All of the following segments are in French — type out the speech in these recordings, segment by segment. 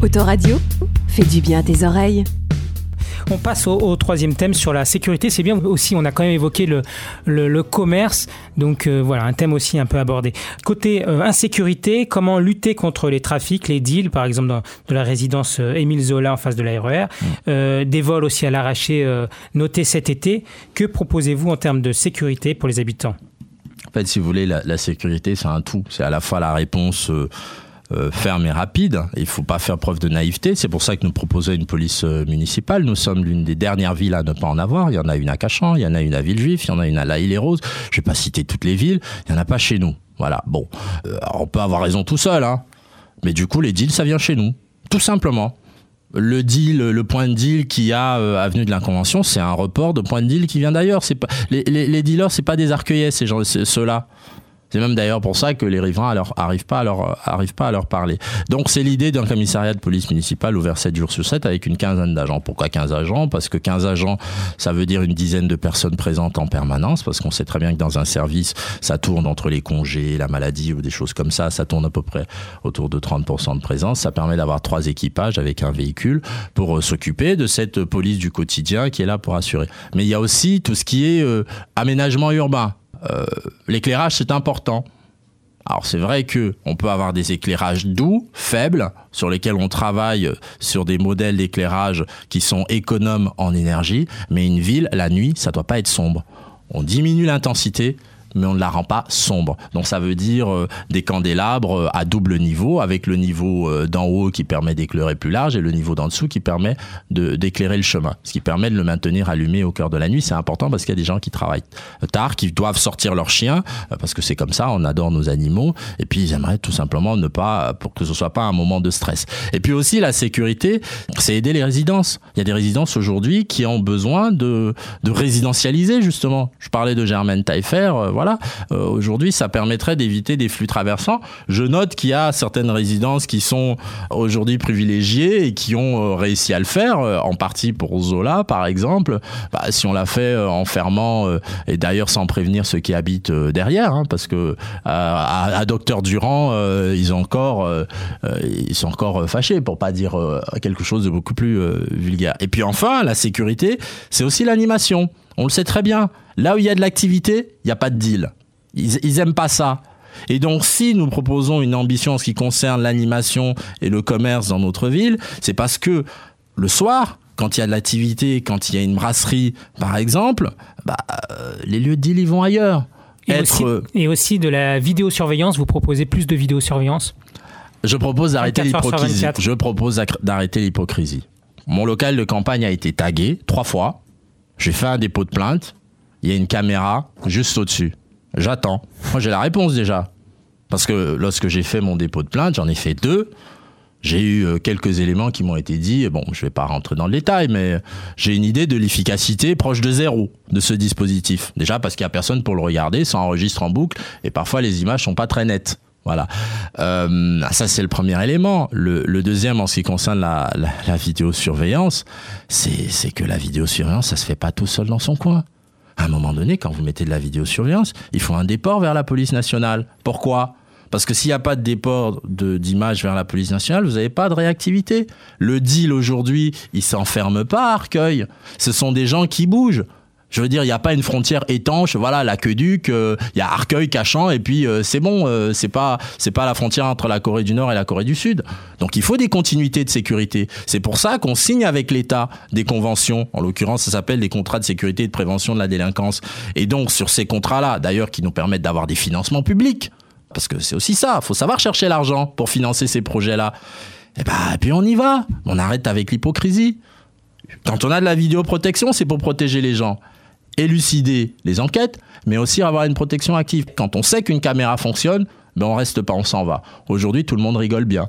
Autoradio, fais du bien à tes oreilles. On passe au, troisième thème sur la sécurité. C'est bien aussi, on a quand même évoqué le, le, commerce, donc euh, voilà, un thème aussi un peu abordé. Côté euh, insécurité, comment lutter contre les trafics, les deals, par exemple dans, de la résidence euh, Émile Zola en face de l'aéroer, mmh. des vols aussi à l'arraché notés cet été. Que proposez-vous en termes de sécurité pour les habitants? En fait, si vous voulez, la, la sécurité, c'est un tout. C'est à la fois la réponse euh, ferme et rapide. Il ne faut pas faire preuve de naïveté. C'est pour ça que nous proposons une police euh, municipale. Nous sommes l'une des dernières villes à ne pas en avoir. Il y en a une à Cachan, il y en a une à Villejuif, il y en a une à La Île-et-Rose. Je vais pas citer toutes les villes. Il n'y en a pas chez nous. Voilà. Bon, euh, on peut avoir raison tout seul, hein. Mais du coup, les deals, ça vient chez nous. Tout simplement. Le deal, le point de deal qui a avenue de l'inconvention, c'est un report de point de deal qui vient d'ailleurs. C'est pas les, les, les dealers, c'est pas des arcueillets, ces gens, ceux-là. C'est même d'ailleurs pour ça que les riverains n'arrivent pas, arrivent pas à leur parler. Donc c'est l'idée d'un commissariat de police municipale ouvert 7 jours sur 7 avec une quinzaine d'agents. Pourquoi 15 agents? Parce que 15 agents, ça veut dire une dizaine de personnes présentes en permanence, parce qu'on sait très bien que dans un service, ça tourne entre les congés, la maladie ou des choses comme ça, ça tourne à peu près autour de 30% de présence. Ça permet d'avoir trois équipages avec un véhicule pour euh, s'occuper de cette police du quotidien qui est là pour assurer. Mais il y a aussi tout ce qui est euh, aménagement urbain euh, l'éclairage c'est important. Alors c'est vrai que on peut avoir des éclairages doux, faibles, sur lesquels on travaille sur des modèles d'éclairage qui sont économes en énergie, mais une ville la nuit, ça doit pas être sombre. On diminue l'intensité, mais on ne la rend pas sombre. Donc ça veut dire euh, des candélabres euh, à double niveau, avec le niveau euh, d'en haut qui permet d'éclairer plus large et le niveau d'en dessous qui permet d'éclairer le chemin, ce qui permet de le maintenir allumé au cœur de la nuit. C'est important parce qu'il y a des gens qui travaillent tard, qui doivent sortir leurs chiens, parce que c'est comme ça, on adore nos animaux, et puis ils aimeraient tout simplement ne pas, pour que ce soit pas un moment de stress. Et puis aussi la sécurité, c'est aider les résidences. Il y a des résidences aujourd'hui qui ont besoin de, de résidentialiser justement. Je parlais de Germaine Taillefer, voilà, euh, aujourd'hui, ça permettrait d'éviter des flux traversants. Je note qu'il y a certaines résidences qui sont aujourd'hui privilégiées et qui ont euh, réussi à le faire, euh, en partie pour Zola, par exemple. Bah, si on l'a fait en fermant et d'ailleurs sans prévenir ceux qui habitent derrière, hein, parce que à, Docteur Durand, ils sont encore fâchés pour pas dire quelque chose de beaucoup plus vulgaire. Et puis enfin, la sécurité, c'est aussi l'animation. On le sait très bien. Là où il y a de l'activité, il n'y a pas de deal. Ils, ils aiment pas ça. Et donc, si nous proposons une ambition en ce qui concerne l'animation et le commerce dans notre ville, c'est parce que le soir, quand il y a de l'activité, quand il y a une brasserie, par exemple, bah, euh, les lieux de deal, ils vont ailleurs. Et, aussi, et aussi de la vidéosurveillance, vous proposez plus de vidéosurveillance? Je propose d'arrêter l'hypocrisie. Je propose d'arrêter l'hypocrisie. Mon local de campagne a été tagué trois fois. J'ai fait un dépôt de plainte. Il y a une caméra juste au-dessus. J'attends. Moi, j'ai la réponse déjà. Parce que lorsque j'ai fait mon dépôt de plainte, j'en ai fait deux. J'ai eu euh, quelques éléments qui m'ont été dits. Bon, je vais pas rentrer dans le détail, mais j'ai une idée de l'efficacité proche de zéro de ce dispositif. Déjà parce qu'il y a personne pour le regarder, ça enregistre en boucle et parfois les images sont pas très nettes. Voilà. Euh, ça, c'est le premier élément. Le, deuxième, en ce qui concerne la, la, vidéosurveillance, c'est que la vidéosurveillance, ça se fait pas tout seul dans son coin. À un moment donné, quand vous mettez de la vidéosurveillance, il faut un déport vers la police nationale. Pourquoi? Parce que s'il n'y a pas de déport d'image vers la police nationale, vous n'avez pas de réactivité. Le deal aujourd'hui, il s'enferme pas à Arcueil. Ce sont des gens qui bougent. Je veux dire, il n'y a pas une frontière étanche. Voilà, la Queduc, euh, il y a Arcueil, Cachan, et puis euh, c'est bon. Euh, c'est pas, la frontière entre la Corée du Nord et la Corée du Sud. Donc il faut des continuités de sécurité. C'est pour ça qu'on signe avec l'État des conventions. En l'occurrence, ça s'appelle des contrats de sécurité et de prévention de la délinquance. Et donc sur ces contrats-là, d'ailleurs, qui nous permettent d'avoir des financements publics, parce que c'est aussi ça. Il faut savoir chercher l'argent pour financer ces projets-là. Et, bah, et puis on y va. On arrête avec l'hypocrisie. Quand on a de la vidéoprotection, c'est pour protéger les gens élucider les enquêtes, mais aussi avoir une protection active. Quand on sait qu'une caméra fonctionne, ben on reste pas, on s'en va. Aujourd'hui, tout le monde rigole bien.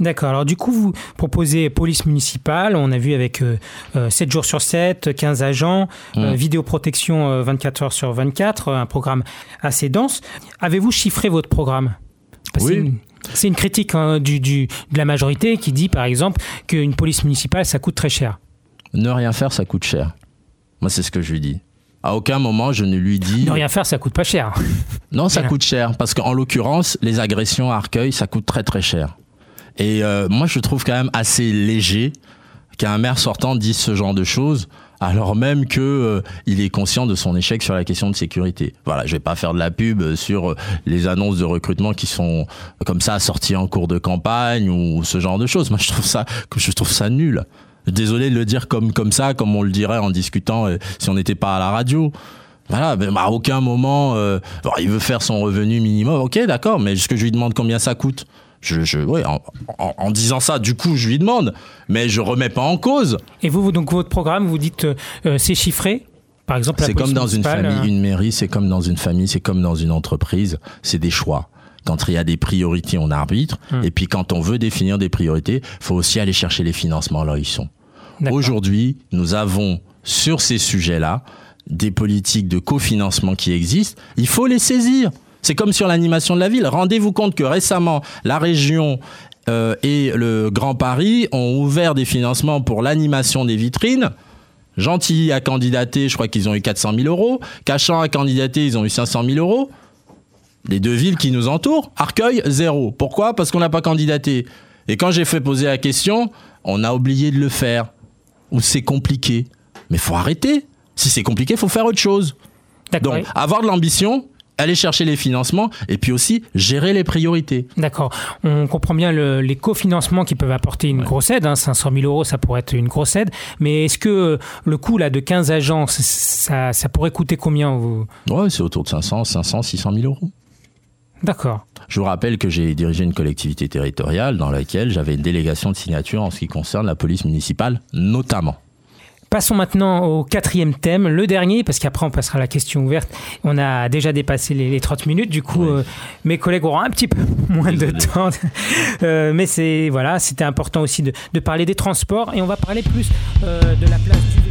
D'accord. Alors du coup, vous proposez police municipale, on a vu avec 7 euh, euh, jours sur 7, 15 agents, euh, mmh. vidéoprotection 24 heures sur 24, un programme assez dense. Avez-vous chiffré votre programme? Oui. C'est une, critique hein, du, du, de la majorité qui dit, par exemple, qu'une police municipale, ça coûte très cher. Ne rien faire, ça coûte cher. Moi, c'est ce que je lui dis. À aucun moment, je ne lui dis. Ne rien faire, ça coûte pas cher. Non, ça coûte cher. Parce qu'en l'occurrence, les agressions à Arcueil, ça coûte très très cher. Et euh, moi, je trouve quand même assez léger qu'un maire sortant dise ce genre de choses alors même que euh, il est conscient de son échec sur la question de sécurité. Voilà, je vais pas faire de la pub sur euh, les annonces de recrutement qui sont comme ça sorties en cours de campagne ou ce genre de choses. Moi, je trouve ça, je trouve ça nul. Désolé de le dire comme comme ça, comme on le dirait en discutant euh, si on n'était pas à la radio. Voilà, mais à aucun moment, il veut faire son revenu minimum. Ok, d'accord, mais est-ce que je lui demande combien ça coûte? Je, je ouais, en, en, disant ça, du coup, je lui demande, mais je remets pas en cause. Et vous, donc votre programme, vous dites euh, c'est chiffré? Par exemple, c'est comme dans une famille, euh, une mairie, c'est comme dans une famille, c'est comme dans une entreprise, c'est des choix. Quand il y a des priorités, on arbitre. Hmm. Et puis quand on veut définir des priorités, faut aussi aller chercher les financements là où ils sont. Aujourd'hui, nous avons sur ces sujets-là des politiques de cofinancement qui existent. Il faut les saisir. C'est comme sur l'animation de la ville. Rendez-vous compte que récemment, la région euh, et le Grand Paris ont ouvert des financements pour l'animation des vitrines. Gentilly a candidaté, je crois qu'ils ont eu 400 000 euros. Cachan a candidaté, ils ont eu 500 000 euros. Les deux villes qui nous entourent, Arcueil, zéro. Pourquoi? Parce qu'on n'a pas candidaté. Et quand j'ai fait poser la question, on a oublié de le faire. Ou c'est compliqué. Mais faut arrêter. Si c'est compliqué, faut faire autre chose. Donc, avoir de l'ambition, aller chercher les financements et puis aussi gérer les priorités. D'accord. On comprend bien les cofinancements qui peuvent apporter une grosse aide. 500 hein. 000 euros, ça pourrait être une grosse aide. Mais est-ce que le coût là, de 15 agences, ça, ça pourrait coûter combien vous? Ouais, c'est autour de 500, 500, 600 000 euros. D'accord. Je vous rappelle que j'ai dirigé une collectivité territoriale dans laquelle j'avais une délégation de signature en ce qui concerne la police municipale, notamment. Passons maintenant au quatrième thème, le dernier, parce qu'après on passera à la question ouverte. On a déjà dépassé les, 30 minutes, du coup euh, mes collègues auront un petit peu moins de temps. Euh, mais c'est voilà, c'était important aussi de, parler des transports et on va parler plus euh, de la place du